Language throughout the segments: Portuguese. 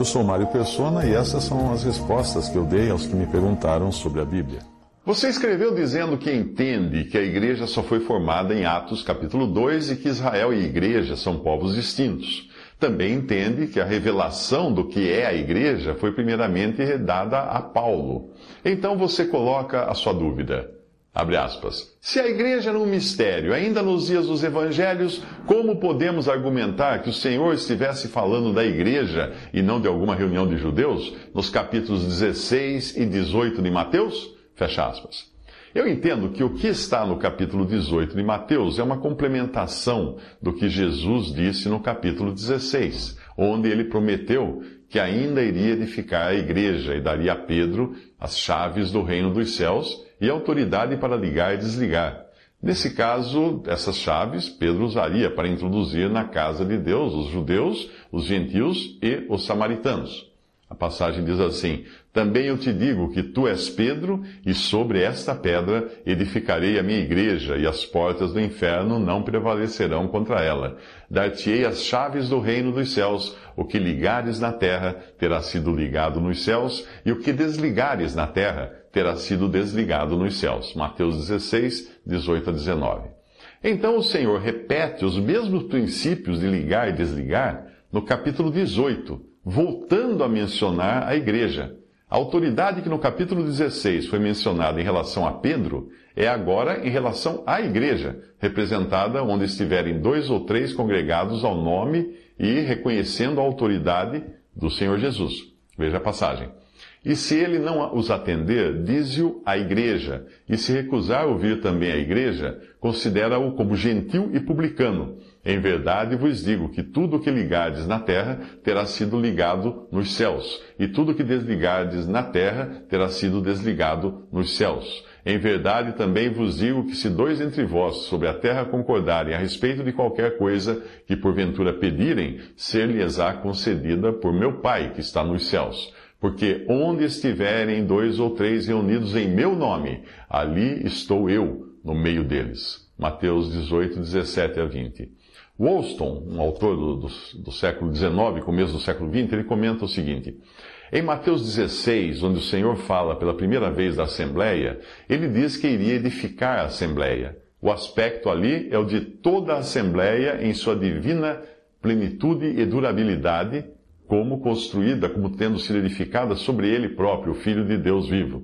Eu sou Mário Persona e essas são as respostas que eu dei aos que me perguntaram sobre a Bíblia. Você escreveu dizendo que entende que a igreja só foi formada em Atos capítulo 2 e que Israel e igreja são povos distintos. Também entende que a revelação do que é a igreja foi primeiramente dada a Paulo. Então você coloca a sua dúvida. Abre aspas. Se a igreja era um mistério, ainda nos dias dos evangelhos, como podemos argumentar que o Senhor estivesse falando da igreja e não de alguma reunião de judeus, nos capítulos 16 e 18 de Mateus? Fecha aspas. Eu entendo que o que está no capítulo 18 de Mateus é uma complementação do que Jesus disse no capítulo 16, onde ele prometeu que ainda iria edificar a igreja e daria a Pedro as chaves do reino dos céus e autoridade para ligar e desligar. Nesse caso, essas chaves Pedro usaria para introduzir na casa de Deus os judeus, os gentios e os samaritanos. A passagem diz assim: Também eu te digo que tu és Pedro, e sobre esta pedra edificarei a minha igreja, e as portas do inferno não prevalecerão contra ela. Dar-te-ei as chaves do reino dos céus. O que ligares na terra terá sido ligado nos céus, e o que desligares na terra terá sido desligado nos céus. Mateus 16, 18 a 19. Então o Senhor repete os mesmos princípios de ligar e desligar no capítulo 18 voltando a mencionar a igreja. A autoridade que no capítulo 16 foi mencionada em relação a Pedro é agora em relação à igreja, representada onde estiverem dois ou três congregados ao nome e reconhecendo a autoridade do Senhor Jesus. Veja a passagem. E se ele não os atender, dize-o à igreja, e se recusar ouvir também a igreja, considera-o como gentil e publicano. Em verdade vos digo que tudo o que ligardes na terra terá sido ligado nos céus, e tudo o que desligardes na terra terá sido desligado nos céus. Em verdade também vos digo que se dois entre vós sobre a terra concordarem a respeito de qualquer coisa que porventura pedirem, ser-lhes-á concedida por meu Pai que está nos céus. Porque onde estiverem dois ou três reunidos em meu nome, ali estou eu no meio deles. Mateus 18, 17 a 20. Wollstone, um autor do, do, do século XIX, começo do século XX, ele comenta o seguinte: em Mateus 16, onde o Senhor fala pela primeira vez da Assembleia, ele diz que iria edificar a Assembleia. O aspecto ali é o de toda a Assembleia em sua divina plenitude e durabilidade, como construída, como tendo sido edificada sobre ele próprio, o Filho de Deus vivo.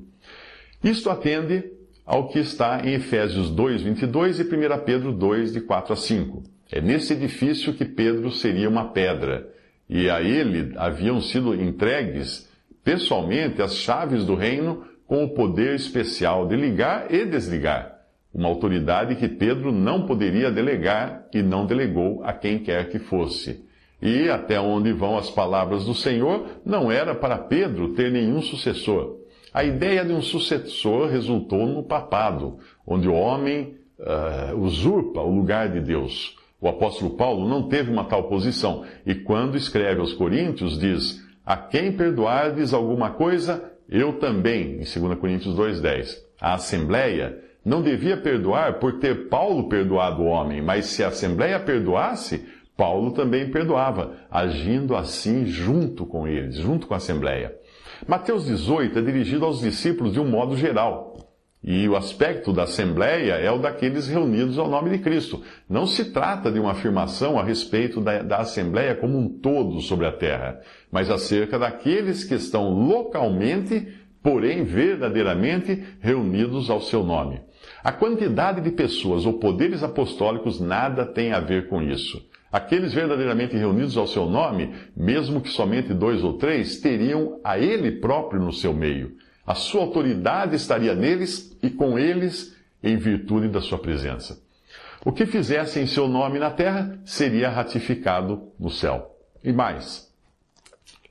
Isto atende ao que está em Efésios 2, 22 e 1 Pedro 2, de 4 a 5. É nesse edifício que Pedro seria uma pedra, e a ele haviam sido entregues pessoalmente as chaves do reino com o poder especial de ligar e desligar, uma autoridade que Pedro não poderia delegar e não delegou a quem quer que fosse. E até onde vão as palavras do Senhor, não era para Pedro ter nenhum sucessor. A ideia de um sucessor resultou no papado, onde o homem uh, usurpa o lugar de Deus. O apóstolo Paulo não teve uma tal posição, e quando escreve aos Coríntios, diz: A quem perdoardes alguma coisa, eu também, em 2 Coríntios 2,10. A Assembleia não devia perdoar por ter Paulo perdoado o homem, mas se a Assembleia perdoasse, Paulo também perdoava, agindo assim junto com eles, junto com a Assembleia. Mateus 18 é dirigido aos discípulos de um modo geral. E o aspecto da Assembleia é o daqueles reunidos ao nome de Cristo. Não se trata de uma afirmação a respeito da, da Assembleia como um todo sobre a terra, mas acerca daqueles que estão localmente, porém verdadeiramente reunidos ao seu nome. A quantidade de pessoas ou poderes apostólicos nada tem a ver com isso. Aqueles verdadeiramente reunidos ao seu nome, mesmo que somente dois ou três, teriam a ele próprio no seu meio. A sua autoridade estaria neles e com eles em virtude da sua presença. O que fizesse em seu nome na terra seria ratificado no céu. E mais,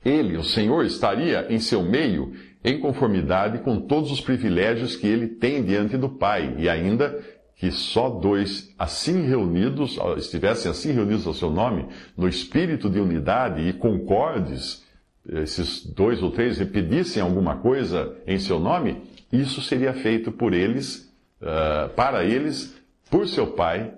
ele, o Senhor, estaria em seu meio em conformidade com todos os privilégios que ele tem diante do Pai, e ainda que só dois assim reunidos, estivessem assim reunidos ao seu nome, no espírito de unidade e concordes, esses dois ou três repetissem alguma coisa em seu nome, isso seria feito por eles, uh, para eles, por seu Pai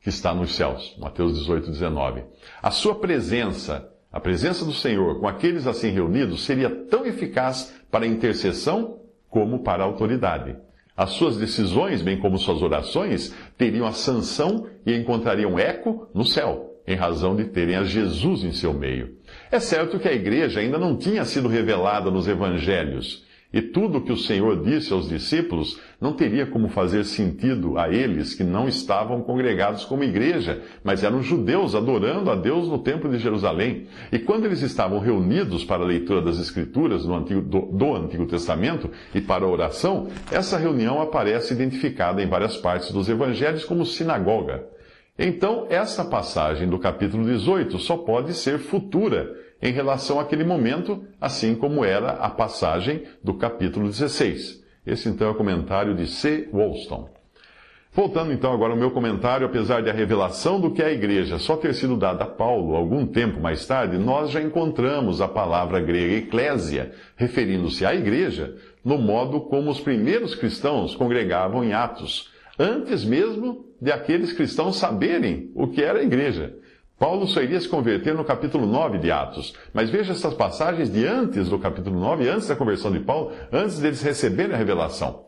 que está nos céus. Mateus 18, 19. A sua presença, a presença do Senhor com aqueles assim reunidos seria tão eficaz para a intercessão como para a autoridade. As suas decisões, bem como suas orações, teriam a sanção e encontrariam eco no céu, em razão de terem a Jesus em seu meio. É certo que a igreja ainda não tinha sido revelada nos evangelhos, e tudo o que o Senhor disse aos discípulos não teria como fazer sentido a eles que não estavam congregados como igreja, mas eram judeus adorando a Deus no Templo de Jerusalém. E quando eles estavam reunidos para a leitura das Escrituras do Antigo, do, do Antigo Testamento e para a oração, essa reunião aparece identificada em várias partes dos evangelhos como sinagoga. Então, essa passagem do capítulo 18 só pode ser futura em relação àquele momento, assim como era a passagem do capítulo 16. Esse então é o comentário de C. Wollstone. Voltando então agora ao meu comentário, apesar de a revelação do que é a igreja só ter sido dada a Paulo algum tempo mais tarde, nós já encontramos a palavra grega eclésia, referindo-se à igreja, no modo como os primeiros cristãos congregavam em Atos, antes mesmo de aqueles cristãos saberem o que era a igreja. Paulo só iria se converter no capítulo 9 de Atos. Mas veja essas passagens de antes do capítulo 9, antes da conversão de Paulo, antes deles receberem a revelação.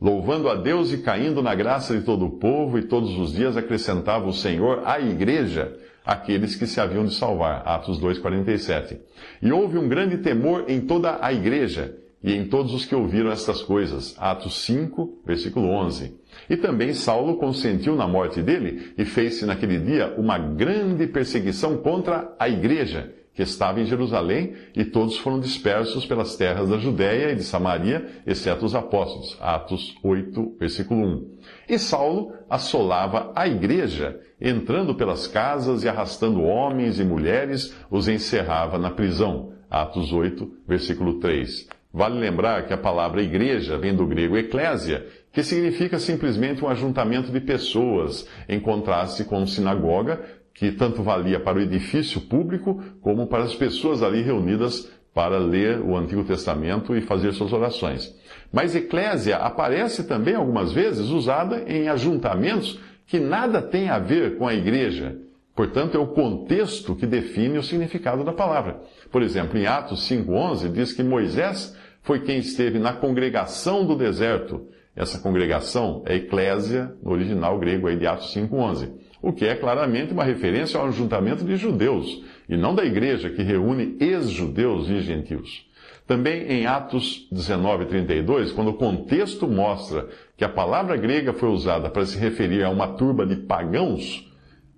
Louvando a Deus e caindo na graça de todo o povo, e todos os dias acrescentava o Senhor à igreja aqueles que se haviam de salvar. Atos 2,47. E houve um grande temor em toda a igreja e em todos os que ouviram estas coisas. Atos 5, versículo 11. E também Saulo consentiu na morte dele e fez-se naquele dia uma grande perseguição contra a igreja que estava em Jerusalém, e todos foram dispersos pelas terras da Judéia e de Samaria, exceto os apóstolos. Atos 8, versículo 1. E Saulo assolava a igreja, entrando pelas casas e arrastando homens e mulheres, os encerrava na prisão. Atos 8, versículo 3. Vale lembrar que a palavra igreja vem do grego eclésia, que significa simplesmente um ajuntamento de pessoas, em contraste com sinagoga, que tanto valia para o edifício público como para as pessoas ali reunidas para ler o Antigo Testamento e fazer suas orações. Mas eclésia aparece também algumas vezes usada em ajuntamentos que nada tem a ver com a igreja. Portanto, é o contexto que define o significado da palavra. Por exemplo, em Atos 5:11 diz que Moisés foi quem esteve na congregação do deserto essa congregação é eclésia, no original grego aí de Atos 5.11, o que é claramente uma referência ao ajuntamento de judeus, e não da igreja que reúne ex-judeus e gentios. Também em Atos 19:32, quando o contexto mostra que a palavra grega foi usada para se referir a uma turba de pagãos,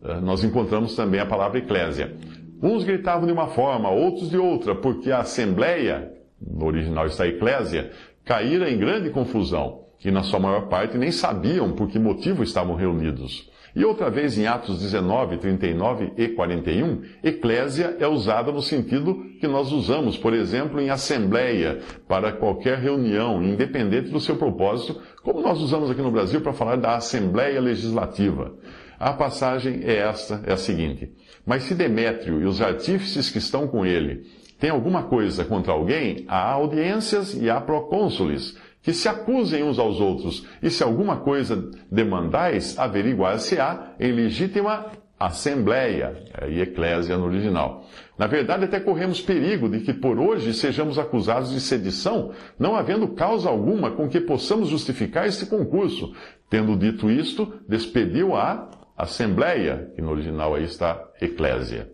eh, nós encontramos também a palavra eclésia. Uns gritavam de uma forma, outros de outra, porque a assembleia, no original está eclésia, caíra em grande confusão que na sua maior parte nem sabiam por que motivo estavam reunidos. E outra vez em Atos 19, 39 e 41, eclésia é usada no sentido que nós usamos, por exemplo, em assembleia, para qualquer reunião, independente do seu propósito, como nós usamos aqui no Brasil para falar da Assembleia Legislativa. A passagem é esta, é a seguinte. Mas se Demétrio e os artífices que estão com ele têm alguma coisa contra alguém, há audiências e há procônsules, que se acusem uns aos outros, e se alguma coisa demandais, averiguar-se-á em legítima assembleia, e eclésia no original. Na verdade, até corremos perigo de que por hoje sejamos acusados de sedição, não havendo causa alguma com que possamos justificar este concurso. Tendo dito isto, despediu a assembleia, que no original aí está eclésia.